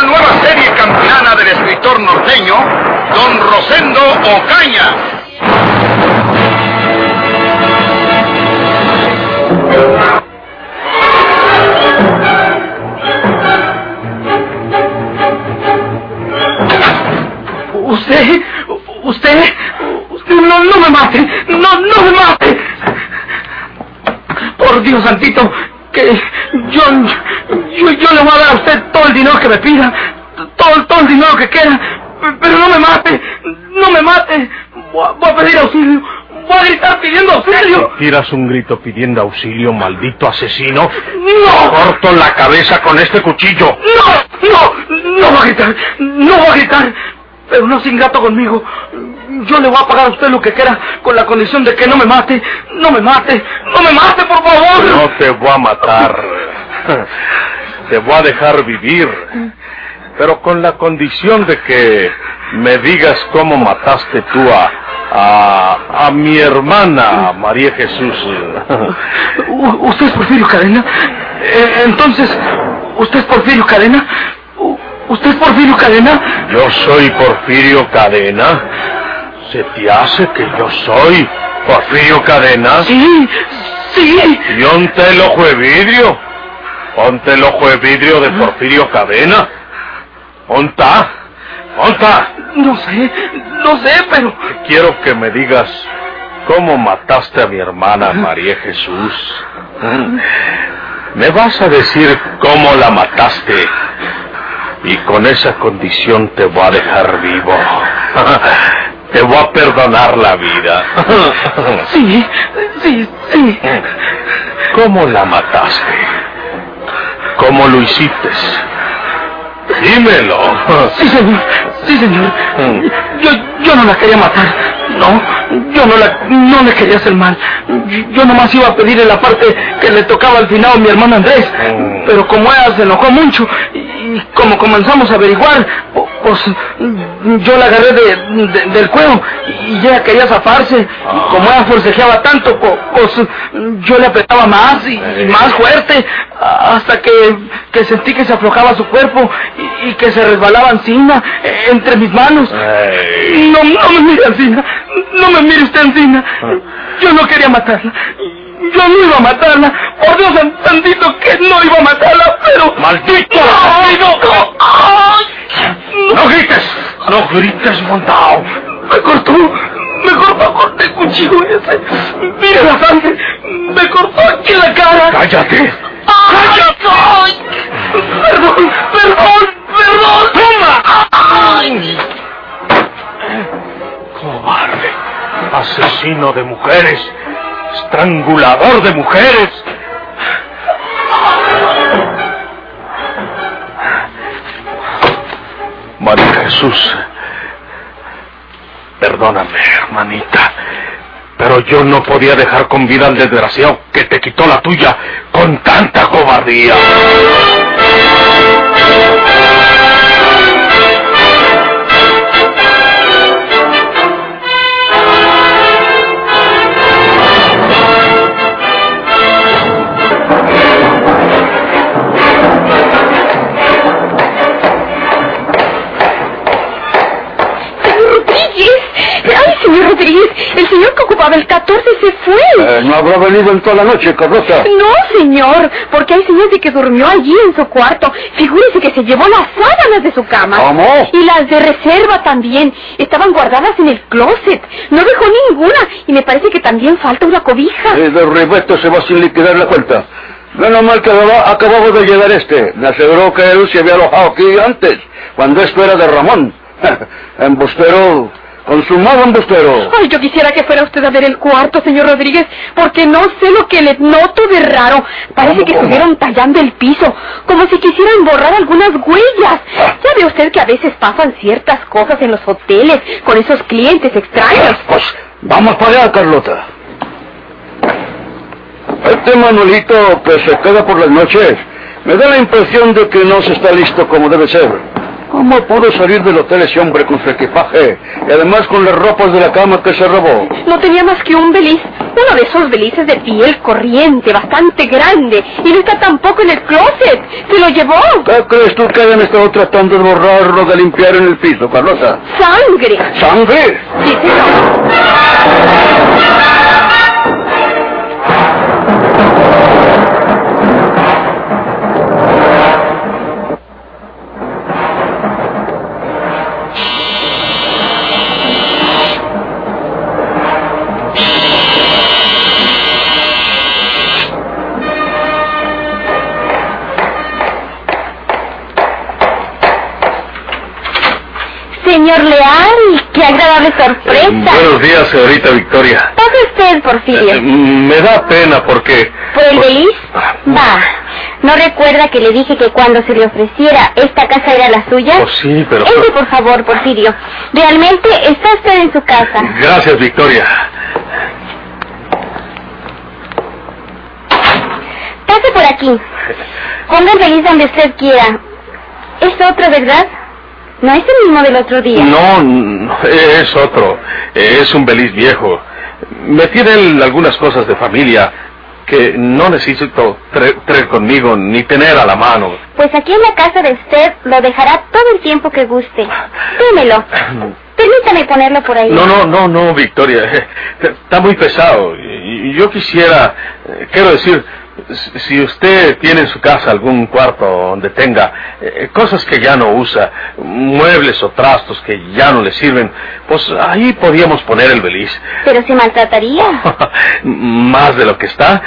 Una nueva serie campilana del escritor norteño, Don Rosendo Ocaña. Usted, usted, usted no, no me mate, no, no me mate. Por Dios santito, me pida, todo, todo el dinero que quiera, pero no me mate, no me mate. Voy a, voy a pedir auxilio, voy a gritar pidiendo auxilio. Tiras un grito pidiendo auxilio, maldito asesino. No, Corto la cabeza con este cuchillo. no, no, no voy a gritar, no voy a gritar. Pero no se ingrato conmigo. Yo le voy a pagar a usted lo que quiera con la condición de que no me mate, no me mate, no me mate, por favor. No te voy a matar. Te voy a dejar vivir. Pero con la condición de que me digas cómo mataste tú a, a, a mi hermana, María Jesús. ¿Usted es Porfirio Cadena? Eh, entonces, ¿usted es Porfirio Cadena? ¿Usted es Porfirio Cadena? Yo soy Porfirio Cadena. ¿Se te hace que yo soy Porfirio Cadena? Sí, sí. ¿Y onte el ojo de vidrio? ¿Onte el ojo de vidrio de Porfirio Cadena? ¿Onta? ¿Onta? No sé, no sé, pero... Quiero que me digas cómo mataste a mi hermana María Jesús. ¿Me vas a decir cómo la mataste? Y con esa condición te voy a dejar vivo. Te voy a perdonar la vida. Sí, sí, sí. ¿Cómo la mataste? ¿Cómo lo hiciste? Dímelo. Sí, señor, sí, señor. Yo, yo no la quería matar. No, yo no, la, no le quería hacer mal. Yo, nomás iba a pedirle la parte que le tocaba al final a mi hermano Andrés. Mm. Pero como ella se enojó mucho y, como comenzamos a averiguar, pues yo la agarré de, de- del cuello y ella quería zafarse. Y como ella forcejeaba tanto, pues yo le apretaba más y, y más fuerte hasta que, que sentí que se aflojaba su cuerpo y, que se resbalaba encima, eh, entre mis manos. No, no me mire encima, no me mire usted encima. Yo no quería matarla. Yo no iba a matarla. Por Dios san- santito que no iba a matarla, pero... ¡Maldito! ¡No! no, ¡Ay! ¡No grites! ¡No grites, montao! Me cortó, me cortó con el cuchillo ese. Mire la sangre, me cortó aquí la cara. ¡Cállate! ¡Ay! Perdón, perdón, perdón. ¡Cobarde! ¡Asesino de mujeres! ¡Estrangulador de mujeres! María Jesús, perdóname, hermanita, pero yo no podía dejar con vida al desgraciado que te quitó la tuya con tanta cobardía. El 14 se fue. Eh, no habrá venido en toda la noche, Carlota. No, señor, porque hay señas de que durmió allí en su cuarto. Figúrese que se llevó las sábanas de su cama. ¿Cómo? Y las de reserva también. Estaban guardadas en el closet. No dejó ninguna. Y me parece que también falta una cobija. Eh, de se va sin liquidar la cuenta. Menos mal que acababa de llegar este. Me aseguró que él se había alojado aquí antes, cuando esto era de Ramón. embustero, consumado embustero. Ay, yo quisiera que fuera usted a ver el cuarto, señor Rodríguez, porque no sé lo que le noto de raro. Parece ¿Cómo, que estuvieron tallando el piso, como si quisieran borrar algunas huellas. Ya ve usted que a veces pasan ciertas cosas en los hoteles con esos clientes extraños? Pues vamos para allá, Carlota. Este Manuelito que se queda por las noches me da la impresión de que no se está listo como debe ser. ¿Cómo pudo salir del hotel ese hombre con su equipaje y además con las ropas de la cama que se robó? No tenía más que un beliz, uno de esos belices de piel corriente, bastante grande, y no está tampoco en el closet. Se lo llevó. ¿Qué crees tú que hayan estado tratando de borrarlo, de limpiar en el piso, Carlota? ¡Sangre! ¿Sangre? Sí, señor. Señor Leal, qué agradable sorpresa. Buenos días, señorita Victoria. Pase usted, Eh, Porfirio. me da pena porque... ¿Por el pues, beliz? Va. ¿No recuerda que le dije que cuando se le ofreciera esta casa era la suya? Pues sí, pero... Entre, por favor, Porfirio. Realmente está usted en su casa. Gracias, Victoria. Pase por aquí. Ponga el beliz donde usted quiera. Es otro, ¿verdad? No es el mismo del otro día. No, no, es otro. Es un beliz viejo. Me tienen algunas cosas de familia que no necesito tra- traer conmigo ni tener a la mano. Pues aquí en la casa de usted lo dejará todo el tiempo que guste. Démelo. Permítame ponerlo por ahí. No, no, no, no, Victoria. Está muy pesado. Yo quisiera, eh, quiero decir, si- usted tiene en su casa algún cuarto donde tenga eh, cosas que ya no usa, muebles o trastos que ya no le sirven, pues ahí podríamos poner el beliz. Pero se maltrataría. Más de lo que está.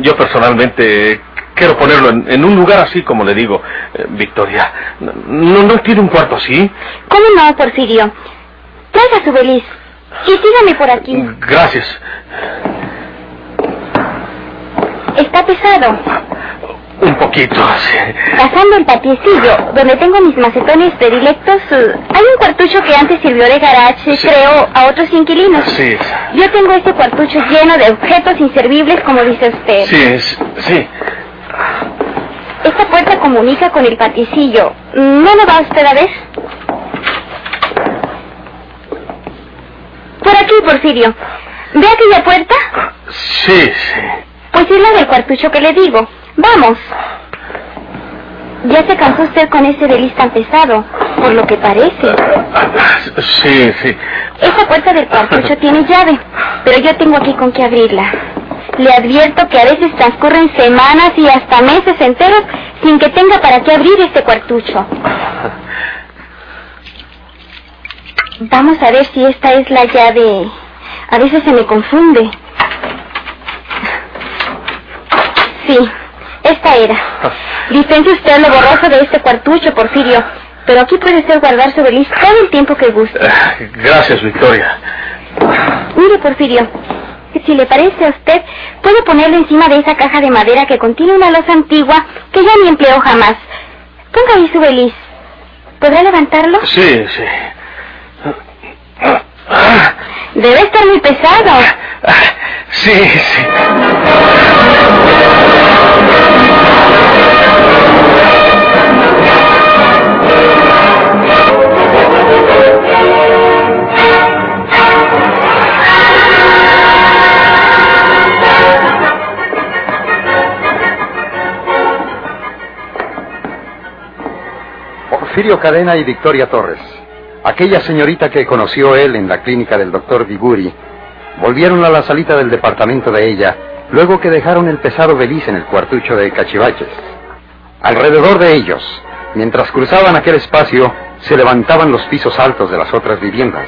Yo personalmente quiero ponerlo en, en un lugar así como le digo, eh, Victoria. ¿No, ¿No tiene un cuarto así? ¿Cómo no, Porfirio? Traiga su beliz. Y sígame por aquí. Gracias. Está pesado. Un poquito, sí. Pasando el patiecillo, donde tengo mis macetones predilectos, eh, hay un cuartucho que antes sirvió de garage, Sí. creo, a otros inquilinos. Sí, Yo tengo este cuartucho lleno de objetos inservibles, como dice usted. sí, es- sí. Esta puerta comunica con el patiecillo. ¿No lo va usted a ver? Por aquí, Porfirio. ¿Ve aquella puerta? Sí, sí. Pues es la del cuartucho que le digo. Vamos. Ya se cansó usted con ese beliz tan pesado, por lo que parece. Sí, sí. Esa puerta del cuartucho tiene llave, pero yo tengo aquí con qué abrirla. Le advierto que a veces transcurren semanas y hasta meses enteros sin que tenga para qué abrir este cuartucho. Vamos a ver si esta es la llave. A veces se me confunde. Sí, esta era. Dispense usted lo borroso de este cuartucho, Porfirio. Pero aquí puede usted guardar su beliz todo el tiempo que guste. Eh, Gracias, Victoria. Mire, Porfirio, si le parece a usted, puede ponerlo encima de esa caja de madera que contiene una losa antigua que ya ni empleó jamás. Ponga ahí su beliz. ¿Podrá levantarlo? Sí, sí. Debe estar muy pesado. Sí, sí. Porfirio Cadena y Victoria Torres, aquella señorita que conoció él en la clínica del doctor Viguri, volvieron a la salita del departamento de ella luego que dejaron el pesado beliz en el cuartucho de Cachivaches. Alrededor de ellos, mientras cruzaban aquel espacio, se levantaban los pisos altos de las otras viviendas.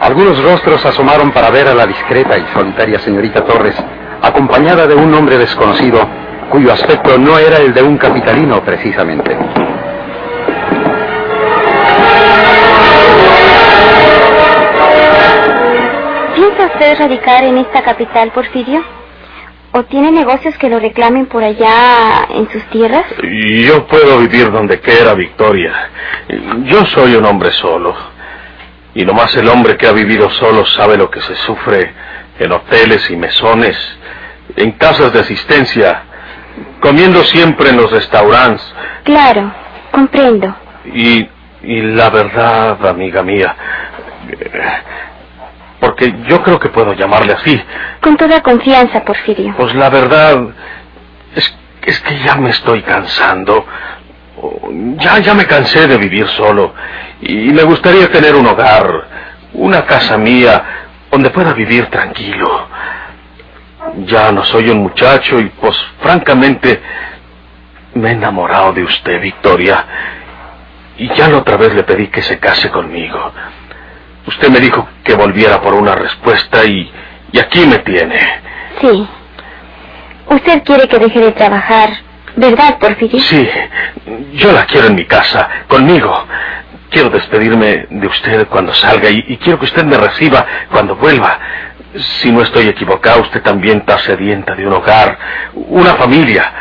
Algunos rostros asomaron para ver a la discreta y solitaria señorita Torres, acompañada de un hombre desconocido, cuyo aspecto no era el de un capitalino precisamente. Usted radicar en esta capital, Porfirio? ¿O tiene negocios que lo reclamen por allá en sus tierras? Yo puedo vivir donde quiera, Victoria. Yo soy un hombre solo. Y nomás el hombre que ha vivido solo sabe lo que se sufre en hoteles y mesones, en casas de asistencia, comiendo siempre en los restaurantes. Claro, comprendo. Y, y la verdad, amiga mía, porque yo creo que puedo llamarle así, Con toda confianza, Porfirio. pues la verdad es, es que ya me estoy cansando. Ya, ya me cansé de vivir solo y me gustaría tener un hogar, una casa mía donde pueda vivir tranquilo. Ya no soy un muchacho y pues francamente me he enamorado de usted, Victoria. Y ya la otra vez le pedí que se case conmigo. Usted me dijo que volviera por una respuesta y, y aquí me tiene. Sí. Usted quiere que deje de trabajar, ¿verdad, Porfirio? Sí, yo la quiero en mi casa, conmigo. Quiero despedirme de usted cuando salga y, y quiero que usted me reciba cuando vuelva. Si no estoy equivocado, usted también está sedienta de un hogar, una familia.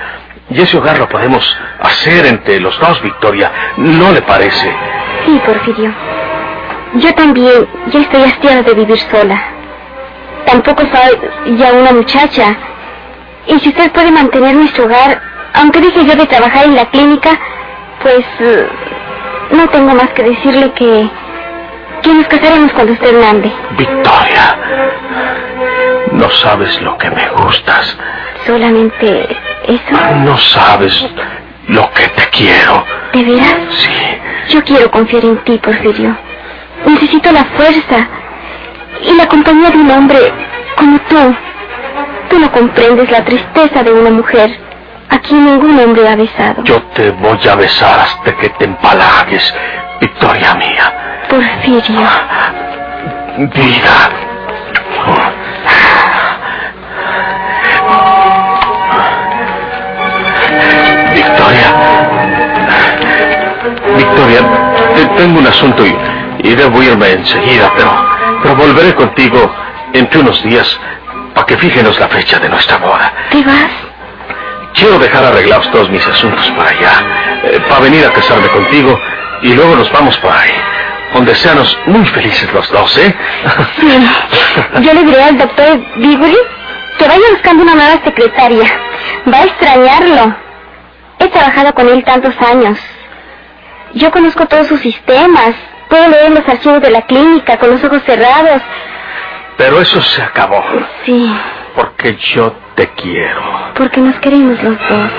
Y ese hogar lo podemos hacer entre los dos, Victoria. ¿No le parece? Sí, Porfirio. Yo también ya estoy hastiada de vivir sola. Tampoco soy ya una muchacha. Y si usted puede mantener nuestro hogar, aunque deje yo de trabajar en la clínica, pues eh, no tengo más que decirle que que nos casaremos cuando usted mande. Victoria, no sabes lo que me gustas. Solamente eso. No sabes lo que te quiero. ¿De veras? Sí. Yo quiero confiar en ti, Porfirio. Necesito la fuerza y la compañía de un hombre como tú. Tú no comprendes la tristeza de una mujer a quien ningún hombre ha besado. Yo te voy a besar hasta que te empalagues, Victoria mía. Porfirio, Vida. Victoria. Victoria, te- tengo un asunto y, y debo irme enseguida, pero, pero volveré contigo entre unos días para que fíjenos la fecha de nuestra boda. ¿te vas? Quiero dejar arreglados todos mis asuntos para allá, para venir a casarme contigo y luego nos vamos por ahí, donde seanos muy felices los dos, ¿eh? Sí. Yo le diré al doctor Biguri que vaya buscando una nueva secretaria. Va a extrañarlo. He trabajado con él tantos años. Yo conozco todos sus sistemas. Puedo leer los archivos de la clínica con los ojos cerrados. Pero eso se acabó, Sí, porque yo te quiero. porque nos queremos los dos.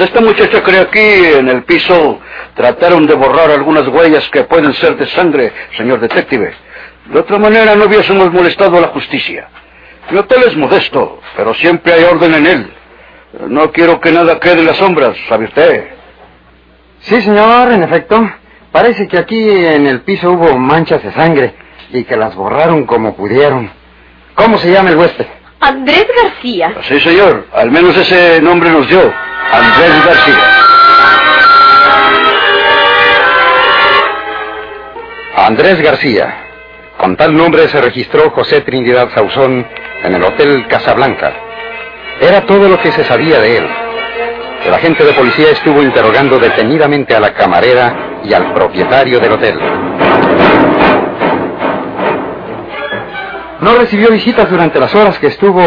Esta muchacha cree aquí en el piso trataron de borrar algunas huellas que pueden ser de sangre, señor detective. De otra manera no hubiésemos molestado a la justicia. Mi hotel es modesto, pero siempre hay orden en él. No quiero que nada quede en las sombras, ¿sabe usted? Sí, señor, en efecto. Parece que aquí en el piso hubo manchas de sangre y que las borraron como pudieron. ¿Cómo se llama el huésped? Andrés García. Sí, señor. Al menos ese nombre nos dio. Andrés García. Andrés García. Con tal nombre se registró José Trinidad Sauzón en el Hotel Casablanca. Era todo lo que se sabía de él. El agente de policía estuvo interrogando detenidamente a la camarera y al propietario del hotel. ¿No recibió visitas durante las horas que estuvo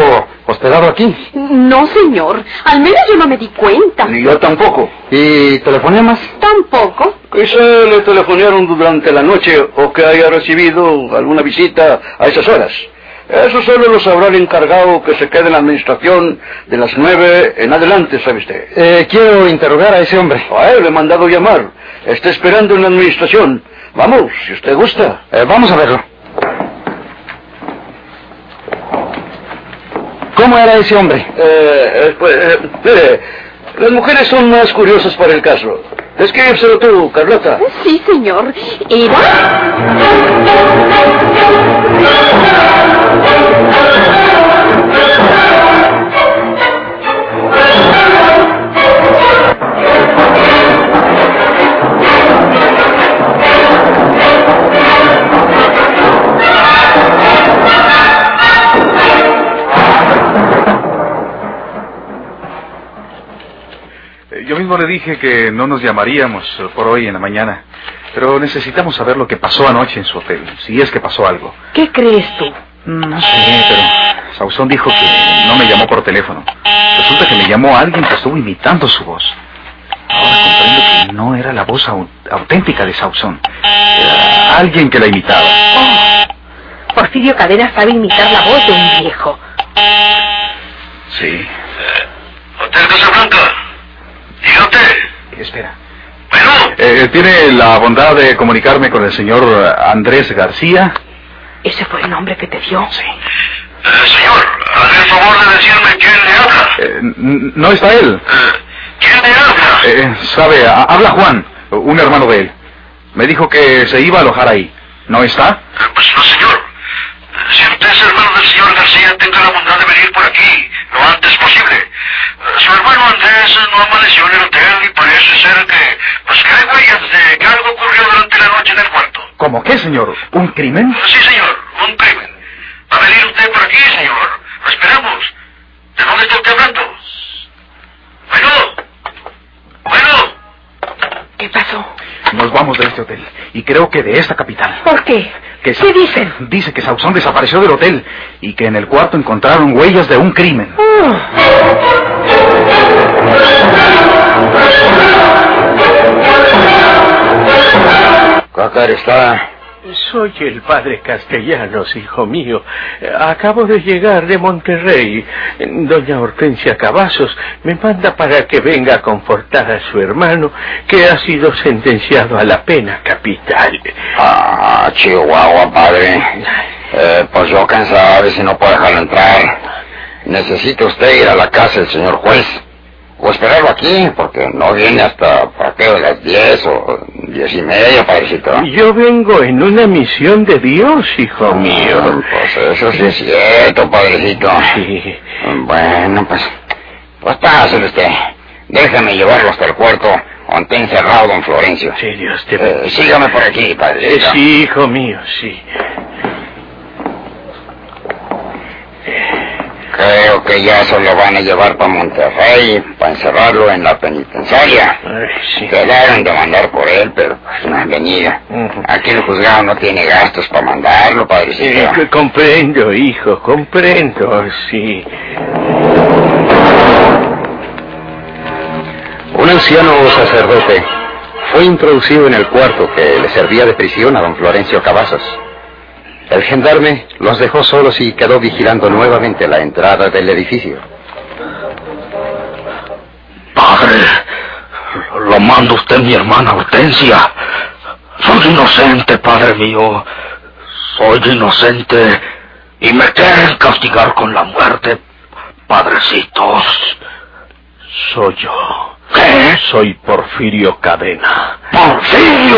hospedado aquí? No, señor. Al menos yo no me di cuenta. Ni yo tampoco. ¿Y telefonemas? Tampoco. Quizá le telefonearon durante la noche o que haya recibido alguna visita a esas horas. Eso solo lo sabrá el encargado que se quede en la administración de las nueve en adelante, ¿sabe usted? Eh, quiero interrogar a ese hombre. A él le he mandado llamar. Está esperando en la administración. Vamos, si usted gusta. Eh, vamos a verlo. ¿Cómo era ese hombre? Eh, eh, pues, eh, mire, las mujeres son más curiosas para el caso. Descríbselo tú, Carlota. Sí, señor. Era. Le dije que no nos llamaríamos por hoy en la mañana. Pero necesitamos saber lo que pasó anoche en su hotel, si es que pasó algo. ¿Qué crees tú? No sé, pero Sauzón dijo que no me llamó por teléfono. Resulta que me llamó alguien que estuvo imitando su voz. Ahora comprendo que no era la voz au- auténtica de Sauzón. Era alguien que la imitaba. Porfirio Cadena sabe imitar la voz de un viejo. Sí. Hotel Casablanca. Diga usted. Espera. Bueno, Eh, ¿Tiene la bondad de comunicarme con el señor eh, Andrés García? ¿Ese fue el nombre que te dio? Sí. eh, señor, haga el favor de decirme quién le habla. Eh, ¿No está él? Eh, ¿Quién le habla? Eh, sabe, ha- habla Juan, un hermano de él. Me dijo que se iba a alojar ahí. ¿No está? Eh, Pues no, señor. Eh, Si usted es hermano del señor García, tenga la bondad de venir por aquí lo antes posible. Su hermano Andrés no amaneció en el hotel y parece ser que, pues que hay huellas de que algo ocurrió durante la noche en el cuarto. ¿Cómo qué, señor? ¿Un crimen? Sí, señor, un crimen. ¿Va a venir usted por aquí, señor? Lo esperamos. ¿De dónde está usted hablando? Bueno. Bueno. ¿Qué pasó? Nos vamos de este hotel. Y creo que de esta capital. ¿Por qué? Que ¿Qué dicen? Dice que Sauzón desapareció del hotel y que en el cuarto encontraron huellas de un crimen. Está. Soy el padre Castellanos, hijo mío. Acabo de llegar de Monterrey. Doña Hortensia Cavazos me manda para que venga a confortar a su hermano que ha sido sentenciado a la pena capital. Ah, Chihuahua, padre. Eh, pues yo cansado a ver si no puedo dejarlo entrar. Necesita usted ir a la casa del señor juez. O esperarlo aquí, porque no viene hasta para qué, las diez o diez y media, padrecito. Yo vengo en una misión de Dios, hijo mío. Pues eso sí es cierto, padrecito. Sí. Bueno, pues, pues pásale usted. Déjame llevarlo hasta el cuarto donde está encerrado don Florencio. Sí, Dios te Eh, sígame por aquí, padrecito. sí, hijo mío, sí. Creo que ya se lo van a llevar para Monterrey, para encerrarlo en la penitenciaria. Ay, sí. Quedaron de mandar por él, pero pues no han venido. Ujú. Aquí el juzgado no tiene gastos para mandarlo, padrecito. Eh, que comprendo, hijo, comprendo, sí. Un anciano sacerdote fue introducido en el cuarto que le servía de prisión a don Florencio Cavazos. El gendarme los dejó solos y quedó vigilando nuevamente la entrada del edificio. Padre, lo manda usted mi hermana Hortensia. Soy inocente, padre mío. Soy inocente. Y me quieren castigar con la muerte, padrecitos. Soy yo. ¿Qué? Soy Porfirio Cadena. ¡Porfirio!